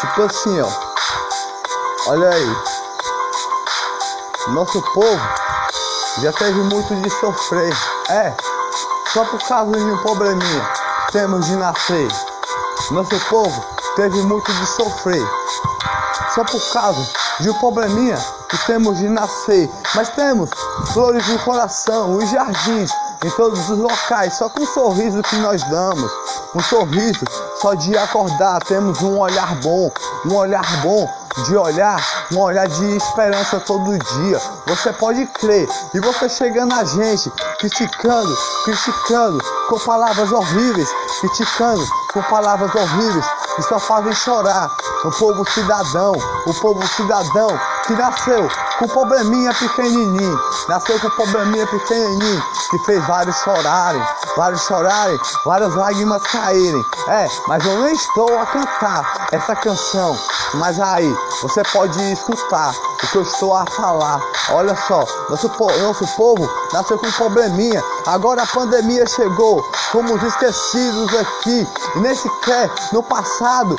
Tipo assim, ó. Olha aí. Nosso povo já teve muito de sofrer. É, só por causa de um probleminha temos de nascer. Nosso povo teve muito de sofrer. Só por causa de um probleminha que temos de nascer. Mas temos flores no coração, os jardins em todos os locais, só com um sorriso que nós damos. Um sorriso só de acordar, temos um olhar bom, um olhar bom de olhar, um olhar de esperança todo dia. Você pode crer. E você chegando a gente, criticando, criticando com palavras horríveis, criticando com palavras horríveis que só fazem chorar. O povo cidadão, o povo cidadão que nasceu com probleminha pequenininho, nasceu com probleminha pequenininho, que fez vários chorarem, vários chorarem, várias lágrimas caírem. É, mas eu nem estou a cantar essa canção, mas aí você pode escutar o que eu estou a falar. Olha só, nosso, nosso povo nasceu com probleminha, agora a pandemia chegou, fomos esquecidos aqui, e nem sequer no passado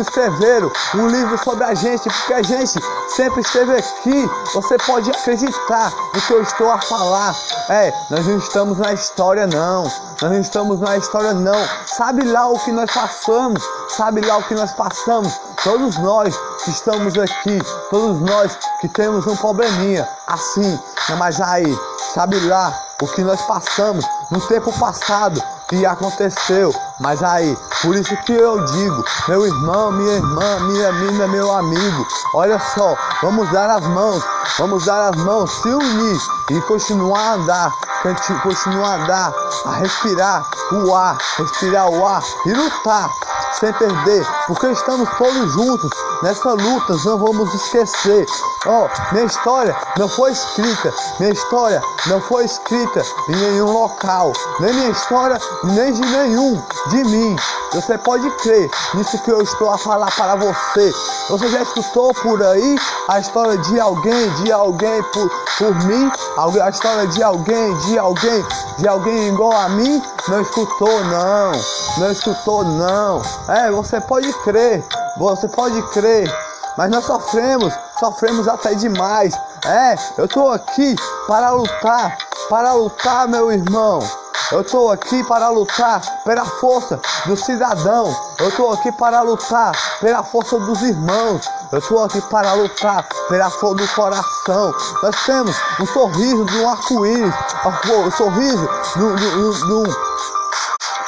escreveram um livro sobre a gente, porque a gente sempre esteve aqui. Você pode acreditar no que eu estou a falar. É, nós não estamos na história, não. Nós não estamos na história, não. Sabe lá o que nós passamos? Sabe lá o que nós passamos? Todos nós que estamos aqui, todos nós que temos um probleminha assim, mas aí, sabe lá o que nós passamos no tempo passado que aconteceu, mas aí, por isso que eu digo, meu irmão, minha irmã, minha mina, meu amigo, olha só, vamos dar as mãos, vamos dar as mãos, se unir e continuar a andar, continuar a andar, a respirar o ar, respirar o ar e lutar sem perder, porque estamos todos juntos nessa luta, não vamos esquecer. Oh, minha história não foi escrita, minha história não foi escrita em nenhum local, nem minha história, nem de nenhum de mim. Você pode crer nisso que eu estou a falar para você. Você já escutou por aí a história de alguém, de alguém por, por mim? A história de alguém, de alguém, de alguém igual a mim? Não escutou, não. Não escutou, não. É, você pode crer, você pode crer, mas nós sofremos, sofremos até demais. É, eu estou aqui para lutar, para lutar, meu irmão. Eu estou aqui para lutar pela força do cidadão. Eu estou aqui para lutar pela força dos irmãos. Eu estou aqui para lutar pela força do coração. Nós temos um sorriso de um arco-íris, um sorriso de um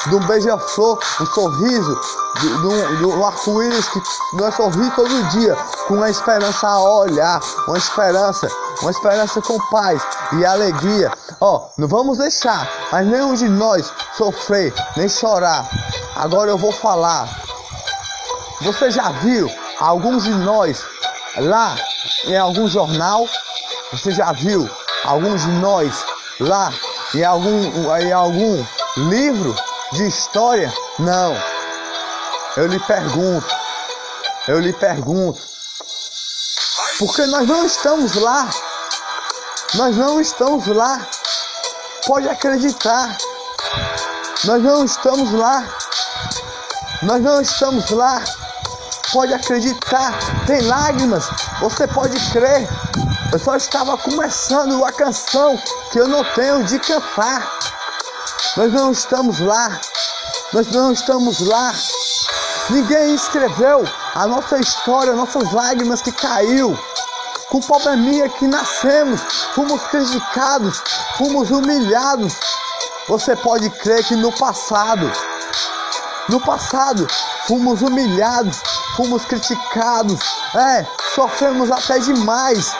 de um beija-flor, um sorriso, de, de, de um arco-íris que nós sorrimos todo dia, com uma esperança a olhar, uma esperança, uma esperança com paz e alegria. Ó, oh, não vamos deixar, mas nenhum de nós sofrer, nem chorar. Agora eu vou falar. Você já viu alguns de nós lá em algum jornal? Você já viu alguns de nós lá em algum, em algum livro? De história? Não. Eu lhe pergunto, eu lhe pergunto, porque nós não estamos lá, nós não estamos lá, pode acreditar, nós não estamos lá, nós não estamos lá, pode acreditar, tem lágrimas, você pode crer, eu só estava começando a canção que eu não tenho de cantar. Nós não estamos lá. Nós não estamos lá. Ninguém escreveu a nossa história, nossas lágrimas que caiu. Com probleminha que nascemos, fomos criticados, fomos humilhados. Você pode crer que no passado, no passado, fomos humilhados, fomos criticados, é, sofremos até demais.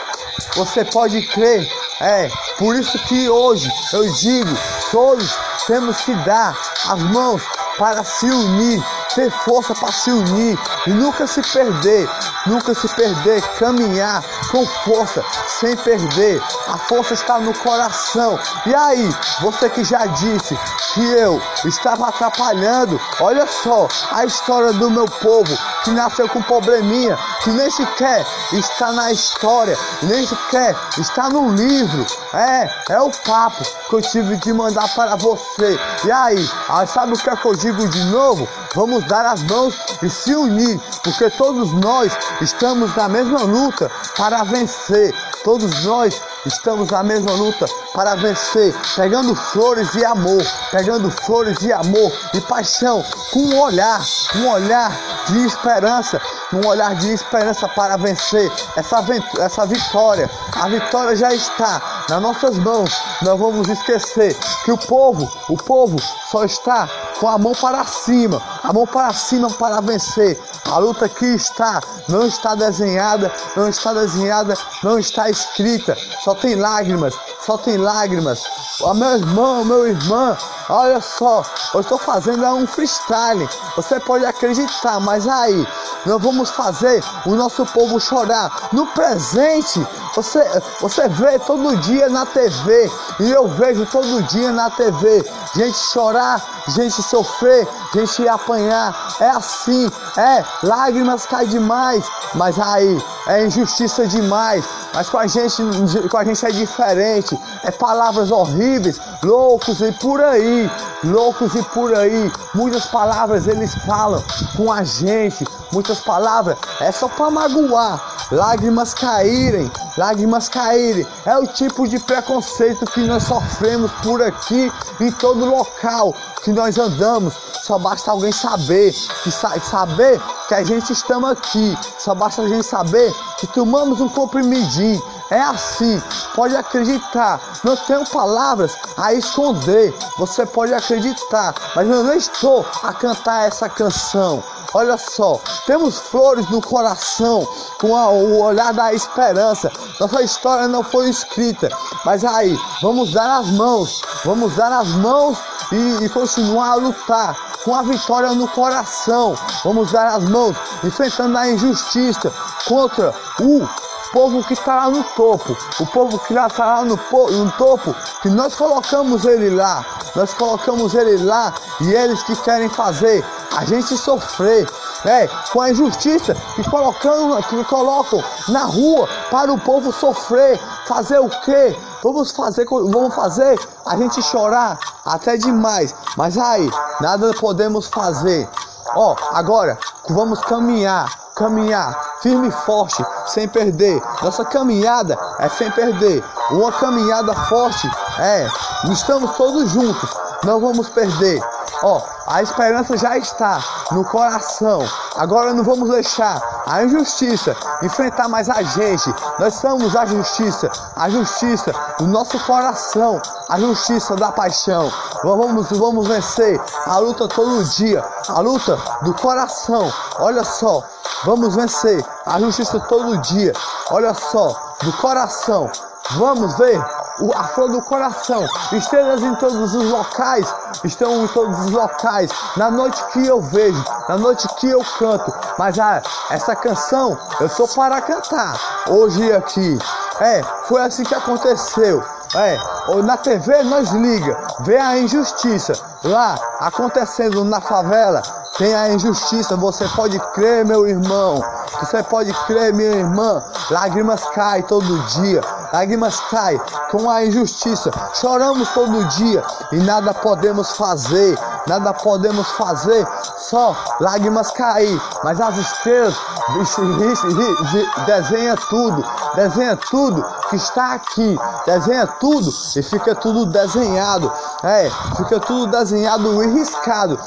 Você pode crer, é, por isso que hoje eu digo, todos temos que dar as mãos para se unir, ter força para se unir e nunca se perder, nunca se perder, caminhar com força, sem perder. A força está no coração. E aí, você que já disse que eu estava atrapalhando, olha só a história do meu povo que nasceu com probleminha, que nem sequer está na história, nem sequer está no livro. É, é o papo que eu tive de mandar para você. E aí, ah, sabe o que, é que eu digo de novo? Vamos dar as mãos e se unir, porque todos nós estamos na mesma luta para vencer. Todos nós estamos na mesma luta para vencer, pegando flores e amor, pegando flores e amor e paixão, com um olhar, um olhar de esperança, um olhar de esperança para vencer essa, essa vitória. A vitória já está nas nossas mãos. Não vamos esquecer que o povo, o povo só está com a mão para cima, a mão para cima para vencer. A luta que está não está desenhada, não está desenhada, não está escrita. Só tem lágrimas, só tem lágrimas. O meu irmão, meu irmã, olha só, eu estou fazendo um freestyle. Você pode acreditar, mas aí nós vamos fazer o nosso povo chorar no presente. Você, você vê todo dia na TV e eu vejo todo dia na TV gente chorar, gente sofrer, gente apanhar. É assim, é lágrimas caem demais, mas aí é injustiça demais. Mas com a gente, com a gente é diferente. É palavras horríveis, loucos e por aí, loucos e por aí. Muitas palavras eles falam com a gente. Muitas palavras é só para magoar. Lágrimas caírem, lágrimas caírem. É o tipo de preconceito que nós sofremos por aqui, em todo local que nós andamos. Só basta alguém saber, que sa saber que a gente estamos aqui. Só basta a gente saber que tomamos um comprimidinho. É assim, pode acreditar. Não tenho palavras a esconder. Você pode acreditar, mas eu não estou a cantar essa canção. Olha só, temos flores no coração, com a, o olhar da esperança. Nossa história não foi escrita, mas aí, vamos dar as mãos, vamos dar as mãos e, e continuar a lutar com a vitória no coração. Vamos dar as mãos, enfrentando a injustiça contra o povo que está lá no topo, o povo que lá está lá no, no topo, que nós colocamos ele lá, nós colocamos ele lá e eles que querem fazer a gente sofrer, né, com a injustiça que, colocando, que colocam na rua para o povo sofrer, fazer o quê? Vamos fazer, vamos fazer a gente chorar até demais, mas aí nada podemos fazer. Ó, agora vamos caminhar, caminhar firme e forte, sem perder. Nossa caminhada é sem perder. Uma caminhada forte é, estamos todos juntos, não vamos perder. Ó, a esperança já está no coração. Agora não vamos deixar a injustiça enfrentar mais a gente. Nós somos a justiça, a justiça do nosso coração, a justiça da paixão. Vamos, vamos vencer a luta todo dia, a luta do coração. Olha só, vamos vencer a justiça todo dia. Olha só, do coração. Vamos ver a flor do coração. Estrelas em todos os locais, estão em todos os locais. Na noite que eu vejo, na noite que eu canto. Mas ah, essa canção eu sou para cantar hoje aqui. É, foi assim que aconteceu. É, na TV nós liga, vê a injustiça lá acontecendo na favela, tem a injustiça, você pode crer, meu irmão. Você pode crer, minha irmã. Lágrimas caem todo dia. Lágrimas caem com a injustiça. Choramos todo dia e nada podemos fazer. Nada podemos fazer. Só lágrimas cair. Mas as estrelas desenha tudo. Desenha tudo que está aqui. Desenha tudo e fica tudo desenhado. É, fica tudo desenhado e riscado.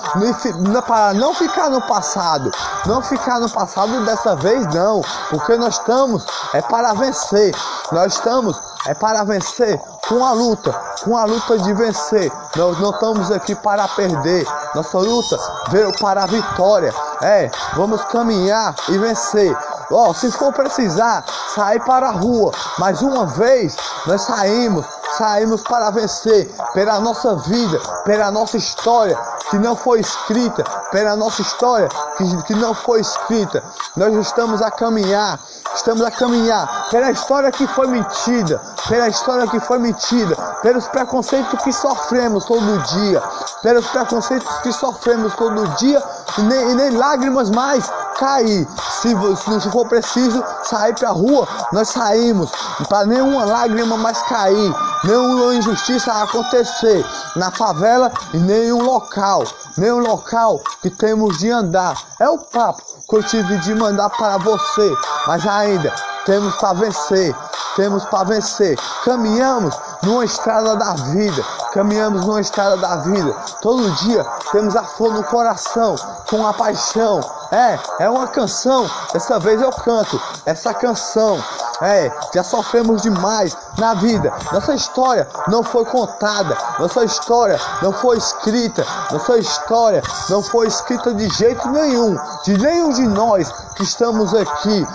Para não ficar no passado. Não ficar no passado dessa vez não. Porque nós estamos é para vencer. Nós estamos é para vencer com a luta, com a luta de vencer. Nós não estamos aqui para perder. Nossa luta veio para a vitória. É, vamos caminhar e vencer. Ó, se for precisar, sair para a rua. Mais uma vez, nós saímos, saímos para vencer pela nossa vida, pela nossa história que não foi escrita, pela nossa história que, que não foi escrita. Nós estamos a caminhar, estamos a caminhar pela história que foi mentida, pela história que foi mentida, pelos preconceitos que sofremos todo dia, pelos preconceitos que sofremos todo dia e nem, nem lágrimas mais cair. Se, se for preciso sair para a rua, nós saímos para nenhuma lágrima mais cair, nenhuma injustiça acontecer na favela e nenhum local, nenhum local que temos de andar. É o papo que eu tive de mandar para você, mas ainda temos para vencer, temos para vencer. Caminhamos numa estrada da vida, caminhamos numa estrada da vida. Todo dia temos a flor no coração, com a paixão. É, é uma canção. Dessa vez eu canto essa canção. É, já sofremos demais na vida. Nossa história não foi contada, nossa história não foi escrita, nossa história não foi escrita de jeito nenhum, de nenhum de nós que estamos aqui.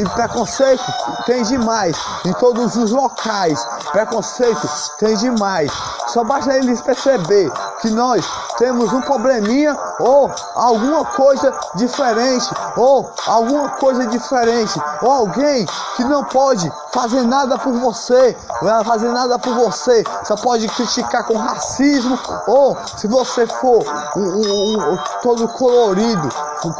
e preconceito tem demais em todos os locais. Preconceito tem demais. Só basta eles perceber que nós temos um probleminha ou alguma coisa diferente, ou alguma coisa diferente, ou alguém que não pode fazer nada por você, não fazer nada por você, só pode criticar com racismo, ou se você for um, um, um, todo colorido,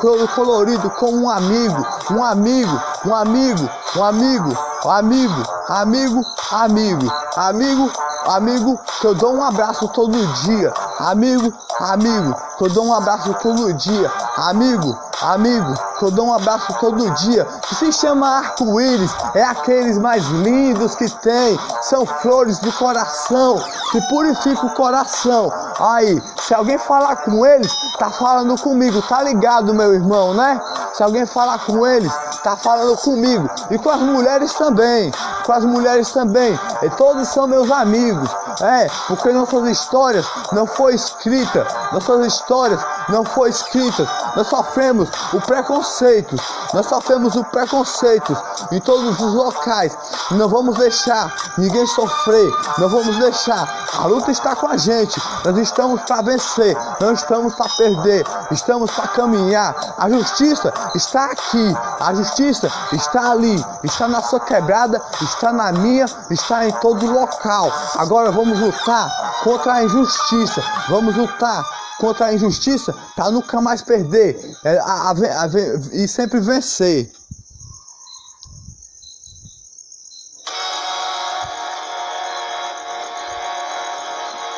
todo colorido como um amigo, um amigo, um amigo, amigo, um amigo, amigo, amigo, amigo, amigo, que eu dou um abraço todo dia, amigo, amigo, que eu dou um abraço todo dia, amigo, amigo, que eu dou um abraço todo dia, que se chama arco-íris, é aqueles mais lindos que tem, são flores do coração, que purifica o coração. Aí, se alguém falar com eles, tá falando comigo, tá ligado, meu irmão, né? Se alguém falar com eles, tá falando comigo. E com as mulheres também. Com as mulheres também. E todos são meus amigos. É, porque nossas histórias não foi escrita. Nossas histórias não foi escritas. Nós sofremos o preconceito. Nós sofremos o preconceito em todos os locais. Não vamos deixar ninguém sofrer. Não vamos deixar. A luta está com a gente. Nós estamos para vencer. Não estamos para perder. Estamos para caminhar. A justiça está aqui. A justiça está ali. Está na sua quebrada. Está na minha. Está em todo local. Agora vamos lutar contra a injustiça. Vamos lutar contra a injustiça para nunca mais perder é, a, a, a, e sempre vencer.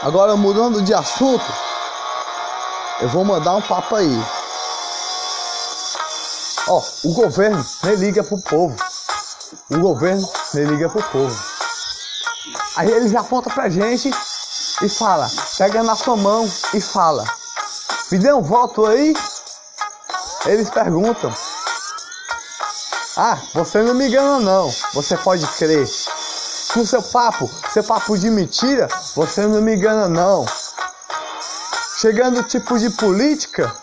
Agora mudando de assunto, eu vou mandar um papo aí. Ó, o governo nem liga pro povo. O governo nem liga pro povo. Aí eles apontam pra gente e fala, pega na sua mão e fala, me dê um voto aí? Eles perguntam. Ah, você não me engana não, você pode crer. Com seu papo, seu papo de mentira, você não me engana não. Chegando tipo de política,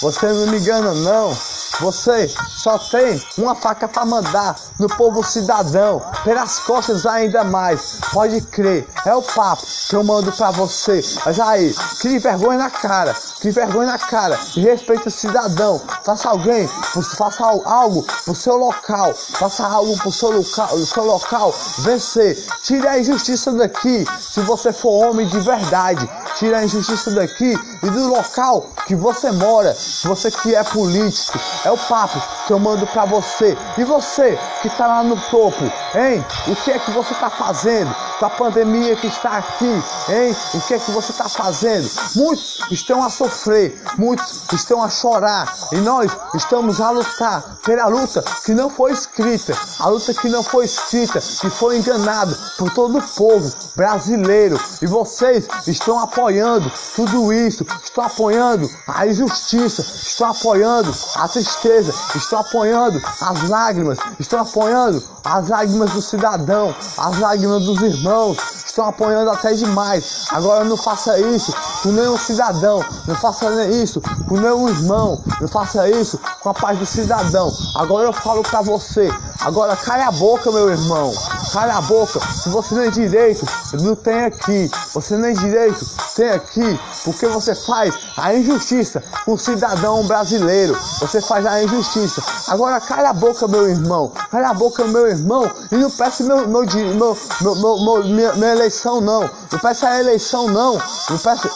você não me engana não. Você só tem uma faca para mandar no povo cidadão, pelas costas ainda mais. Pode crer, é o papo que eu mando para você. Mas aí, crie vergonha na cara, crie vergonha na cara respeite o cidadão. Faça alguém, faça algo pro seu local, faça algo pro seu local, seu local vencer. Tire a injustiça daqui, se você for homem de verdade. Tire a injustiça daqui e do local que você mora, você que é político. É o papo que eu mando para você. E você que está lá no topo, hein? O que é que você está fazendo com a pandemia que está aqui, hein? O que é que você está fazendo? Muitos estão a sofrer, muitos estão a chorar e nós estamos a lutar pela luta que não foi escrita, a luta que não foi escrita, que foi enganado por todo o povo brasileiro. E vocês estão apoiando tudo isso, estão apoiando a injustiça, estão apoiando a tristeza, estão apoiando as lágrimas, estão apoiando as lágrimas do cidadão, as lágrimas dos irmãos, estão apoiando até demais. Agora não faça isso com nenhum cidadão, não faça isso com nenhum irmão, não faça isso com a paz do cidadão. Agora eu falo para você, agora cala a boca, meu irmão, cala a boca. Se você nem direito, não tem aqui. Você nem direito tem aqui, porque você faz a injustiça com o cidadão brasileiro. Você faz a injustiça. Agora cala a boca, meu irmão. Cala a boca, meu irmão. E não peça meu, meu, meu, meu, meu, minha, minha eleição, não. Não peça a eleição, não. Não peça.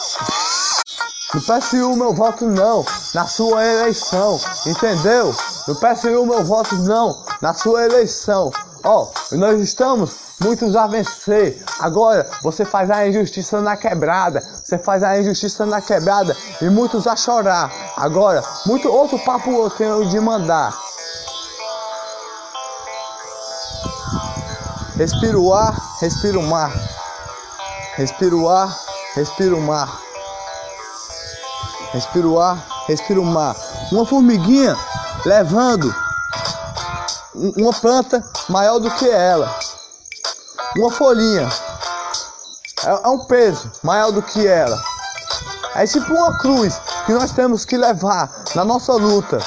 Não peça o meu voto não na sua eleição, entendeu? Não peça o meu voto não na sua eleição. Ó, oh, nós estamos muitos a vencer. Agora você faz a injustiça na quebrada, você faz a injustiça na quebrada e muitos a chorar. Agora, muito outro papo eu tenho de mandar. Respira o ar, respira o mar. Respira o ar, respira o mar. Respira o ar, respira o mar. Uma formiguinha levando uma planta maior do que ela. Uma folhinha. É, é um peso maior do que ela. É tipo uma cruz que nós temos que levar na nossa luta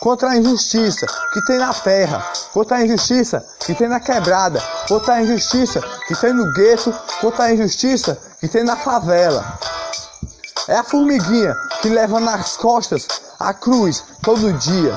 contra a injustiça que tem na terra, contra a injustiça que tem na quebrada, contra a injustiça que tem no gueto, contra a injustiça que tem na favela. É a formiguinha que leva nas costas a cruz todo dia.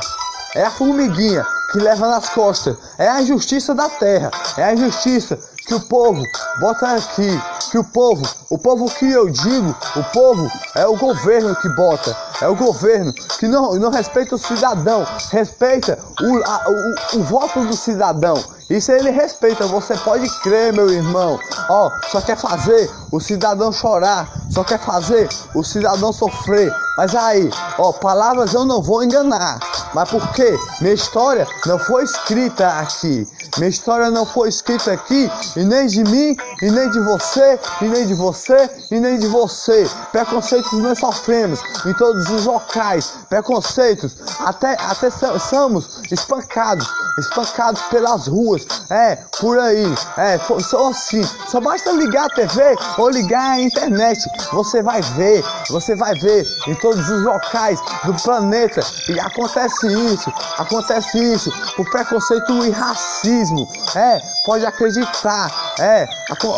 É a formiguinha que leva nas costas. É a injustiça da terra. É a injustiça que o povo bota aqui. Que o povo, o povo que eu digo, o povo é o governo que bota. É o governo que não, não respeita o cidadão, respeita o, a, o, o voto do cidadão. Isso ele respeita, você pode crer, meu irmão. Ó, só quer fazer o cidadão chorar, só quer fazer o cidadão sofrer. Mas aí, ó, palavras eu não vou enganar. Mas por quê? Minha história não foi escrita aqui. Minha história não foi escrita aqui, e nem de mim, e nem de você, e nem de você, e nem de você. Preconceitos nós sofremos em todos os locais. Preconceitos, até, até somos espancados, espancados pelas ruas, é, por aí, é, só assim. Só basta ligar a TV ou ligar a internet, você vai ver, você vai ver em todos os locais do planeta. E acontece isso, acontece isso, o preconceito e racismo, é, pode acreditar, é,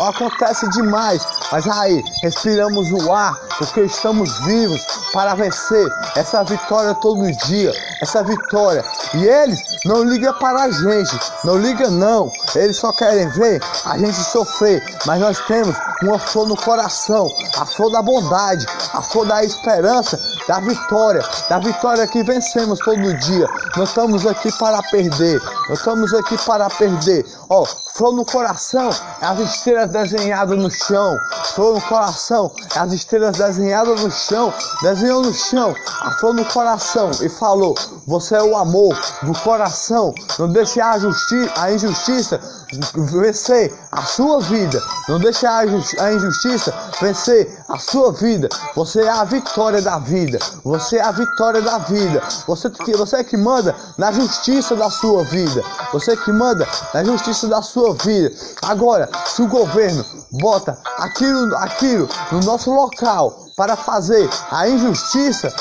acontece demais, mas aí respiramos o ar porque estamos vivos para vencer essa vitória todo dia, essa vitória. E eles não ligam para a gente, não ligam não, eles só querem ver a gente sofrer, mas nós temos uma flor no coração, a flor da bondade, a flor da esperança, da vitória, da vitória que vencemos todo dia. Nós estamos aqui para perder, nós estamos aqui para perder. Ó, flor no coração as estrelas desenhadas no chão. Flor no coração as estrelas desenhadas no chão. Desenhou no chão a flor no coração e falou: Você é o amor do coração. Não deixe a, a injustiça vencer a sua vida. Não deixe a, injustiça vencer a sua vida. Você é a vitória da vida. Você é a vitória da vida. Você, você é que manda na justiça da sua vida. Você é que manda na justiça da sua vida. Agora, se o governo bota aquilo, aquilo no nosso local para fazer a injustiça,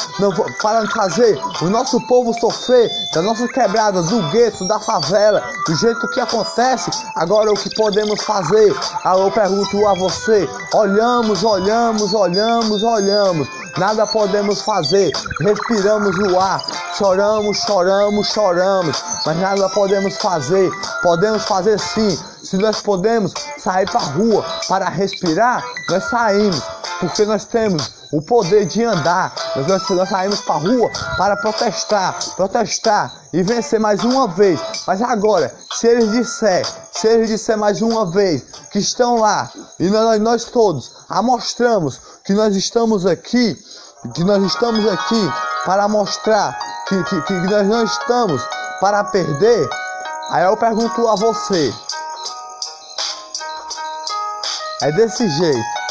para fazer o nosso povo sofrer da nossa quebrada, do gueto, da favela, do jeito que acontece. Agora o que podemos fazer? Ah, eu pergunto a você: olhamos, olhamos, olhamos, olhamos. Nada podemos fazer, respiramos o ar, choramos, choramos, choramos, mas nada podemos fazer. Podemos fazer sim, se nós podemos sair para a rua para respirar, nós saímos porque nós temos o poder de andar. Nós, nós saímos para a rua para protestar, protestar e vencer mais uma vez. Mas agora, se eles disser, se eles disser mais uma vez que estão lá e nós, nós todos amostramos que nós estamos aqui, que nós estamos aqui para mostrar que, que, que nós não estamos para perder, aí eu pergunto a você. É desse jeito.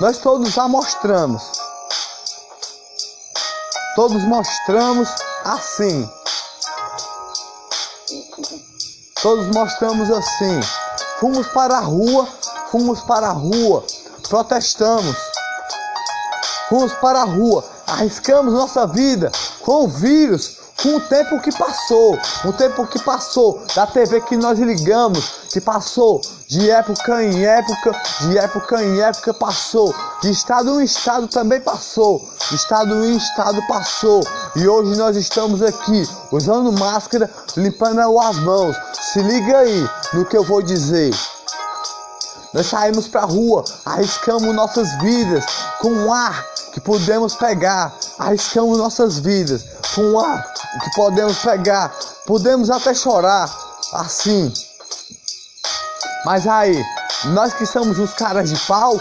Nós todos já mostramos. Todos mostramos assim. Todos mostramos assim. Fomos para a rua, fomos para a rua, protestamos, fomos para a rua, arriscamos nossa vida com o vírus, com o tempo que passou, o tempo que passou da TV que nós ligamos, que passou de época em época, de época em época passou, de estado em estado também passou, de estado em estado passou, e hoje nós estamos aqui usando máscara, limpando as mãos. Se liga aí no que eu vou dizer. Nós saímos para a rua, arriscamos nossas vidas com o ar que podemos pegar, arriscamos nossas vidas com o ar que podemos pegar, podemos até chorar assim. Mas aí, nós que somos os caras de pau,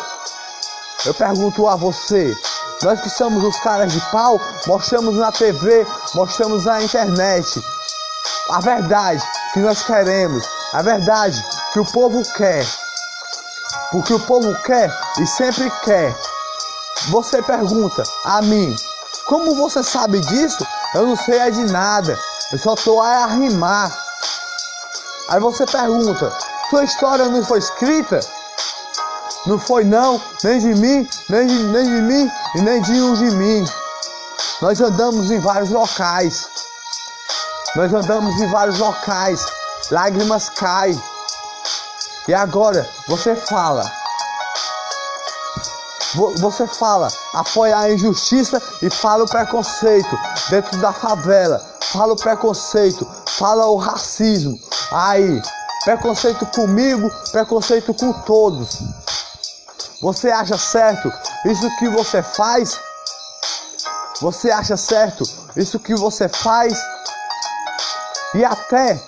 eu pergunto a você, nós que somos os caras de pau, mostramos na TV, mostramos na internet a verdade que nós queremos, a verdade que o povo quer. Porque o povo quer e sempre quer. Você pergunta a mim, como você sabe disso? Eu não sei é de nada. Eu só tô a rimar. Aí você pergunta, sua história não foi escrita? Não foi não, nem de mim, nem de, nem de mim e nem de um de mim. Nós andamos em vários locais. Nós andamos em vários locais. Lágrimas caem. E agora você fala. Você fala, apoia a injustiça e fala o preconceito dentro da favela. Fala o preconceito, fala o racismo. Aí, preconceito comigo, preconceito com todos. Você acha certo isso que você faz? Você acha certo isso que você faz? E até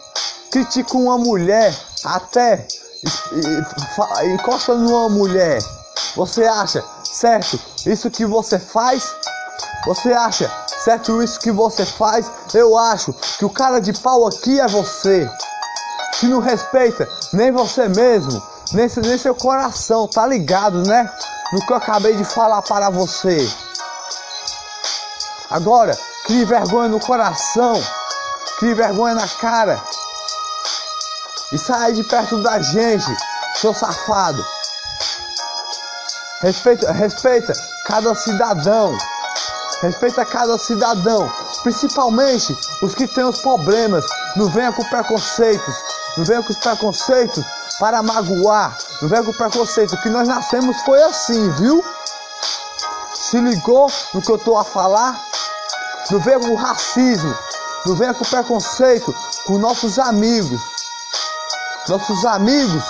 critica uma mulher, até encosta numa mulher, você acha certo isso que você faz? Você acha certo isso que você faz? Eu acho que o cara de pau aqui é você, que não respeita nem você mesmo, nem, nem seu coração, tá ligado, né? No que eu acabei de falar para você. Agora, crie vergonha no coração, crie vergonha na cara e sai de perto da gente, seu safado. Respeita, respeita cada cidadão. Respeita cada cidadão, principalmente os que têm os problemas. Não venha com preconceitos, não venha com os preconceitos para magoar, não venha com preconceito. Que nós nascemos foi assim, viu? Se ligou no que eu tô a falar? Não venha com racismo, não venha com preconceito com nossos amigos nossos amigos,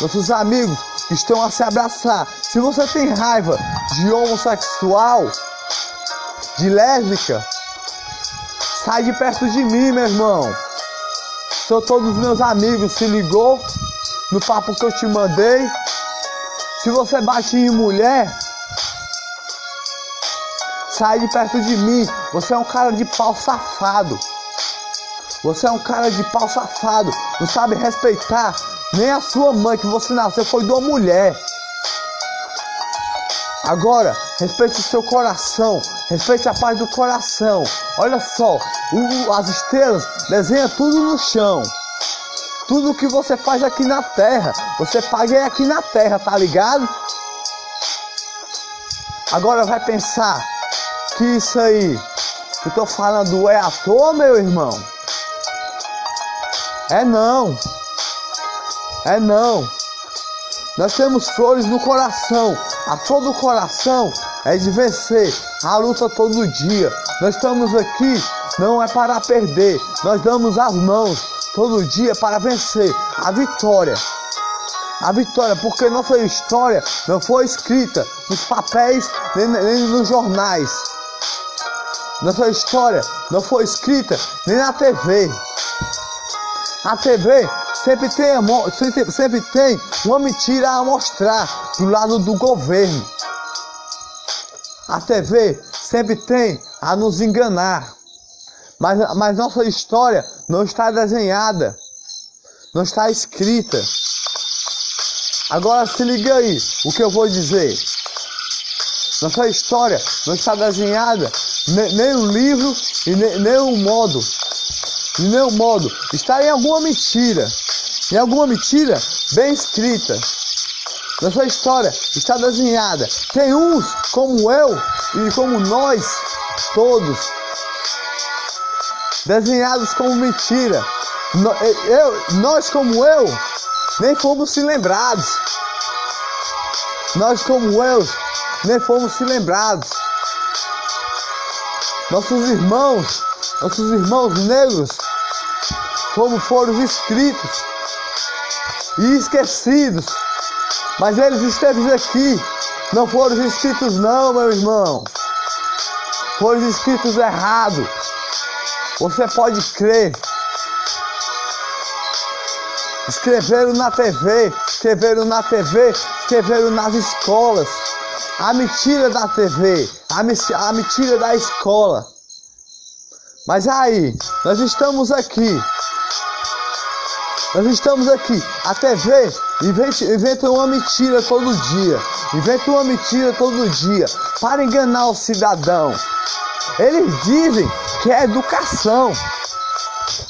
nossos amigos estão a se abraçar. Se você tem raiva de homossexual, de lésbica, sai de perto de mim, meu irmão. São todos meus amigos, se ligou no papo que eu te mandei. Se você bate em mulher, sai de perto de mim. Você é um cara de pau safado. Você é um cara de pau safado, não sabe respeitar nem a sua mãe que você nasceu foi de uma mulher. Agora, respeite o seu coração, respeite a paz do coração. Olha só, as estrelas desenha tudo no chão. Tudo que você faz aqui na terra, você paga aqui na terra, tá ligado? Agora vai pensar que isso aí que eu tô falando é à toa, meu irmão. É não. É não. Nós temos flores no coração. A flor do coração é de vencer a luta todo dia. Nós estamos aqui não é para perder. Nós damos as mãos todo dia para vencer a vitória. A vitória, porque nossa história não foi escrita nos papéis nem, nem nos jornais. Nossa história não foi escrita nem na TV. A TV sempre tem, sempre, sempre tem uma mentira a mostrar do lado do governo. A TV sempre tem a nos enganar. Mas, mas nossa história não está desenhada, não está escrita. Agora se liga aí o que eu vou dizer. Nossa história não está desenhada, nem o livro e nem, nem o modo de nenhum modo está em alguma mentira, em alguma mentira bem escrita. Nossa história está desenhada. Tem uns como eu e como nós todos desenhados como mentira. Eu, nós como eu nem fomos se lembrados. Nós como eu nem fomos se lembrados. Nossos irmãos, nossos irmãos negros, como foram escritos e esquecidos. Mas eles esteve aqui. Não foram escritos não, meu irmão. Foram escritos errado. Você pode crer. Escreveram na TV, escreveram na TV, escreveram nas escolas. A mentira da TV, a, a mentira da escola. Mas aí, nós estamos aqui. Nós estamos aqui. A TV inventa, inventa uma mentira todo dia. Inventa uma mentira todo dia para enganar o cidadão. Eles dizem que é educação.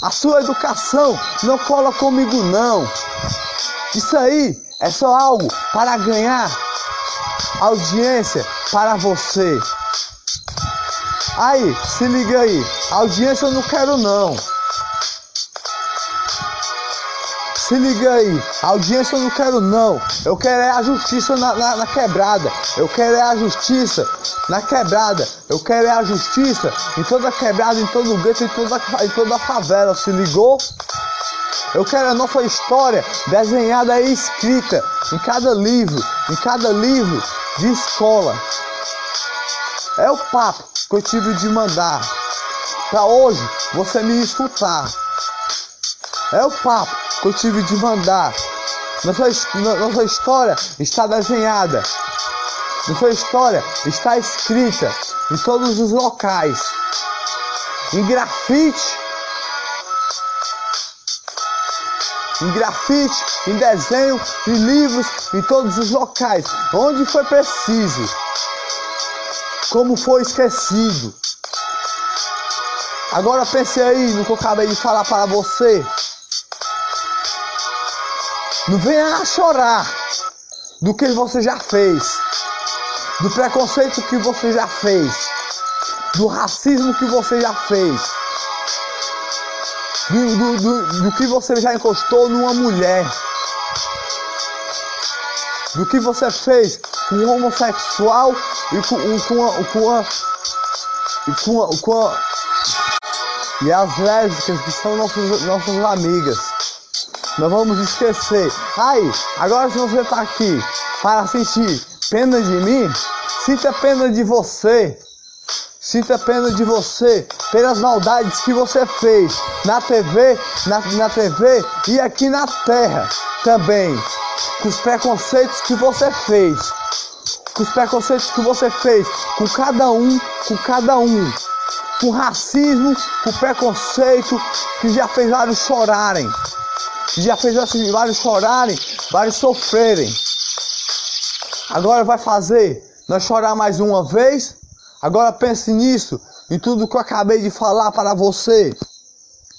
A sua educação não cola comigo não. Isso aí é só algo para ganhar audiência para você. Aí, se liga aí. Audiência eu não quero não. Se liga aí, audiência eu não quero não. Eu quero é a justiça na, na, na, quebrada. Eu quero é a justiça na quebrada. Eu quero é a justiça em toda a quebrada, em todo gueto, em toda, em toda a favela. Se ligou? Eu quero a nossa história desenhada e escrita em cada livro, em cada livro de escola. É o papo que eu tive de mandar para hoje você me escutar. É o papo que eu tive de mandar. Nossa, nossa história está desenhada. Nossa história está escrita em todos os locais. Em grafite. Em grafite, em desenho, em livros, em todos os locais. Onde foi preciso. Como foi esquecido. Agora pense aí no que eu acabei de falar para você. Não venha chorar do que você já fez, do preconceito que você já fez, do racismo que você já fez, do, do, do, do que você já encostou numa mulher, do que você fez com um homossexual e com, com, a, com, a, e com, a, com a, e as lésbicas que são nossos, nossas amigas. Não vamos esquecer. Aí, agora se você está aqui para sentir pena de mim, sinta pena de você. Sinta pena de você pelas maldades que você fez na TV, na, na TV e aqui na terra também. Com os preconceitos que você fez. Com os preconceitos que você fez com cada um, com cada um. Com racismo, com preconceito que já fez vários chorarem já fez assim, vários chorarem, vários sofrerem. Agora vai fazer nós chorar mais uma vez? Agora pense nisso, em tudo que eu acabei de falar para você.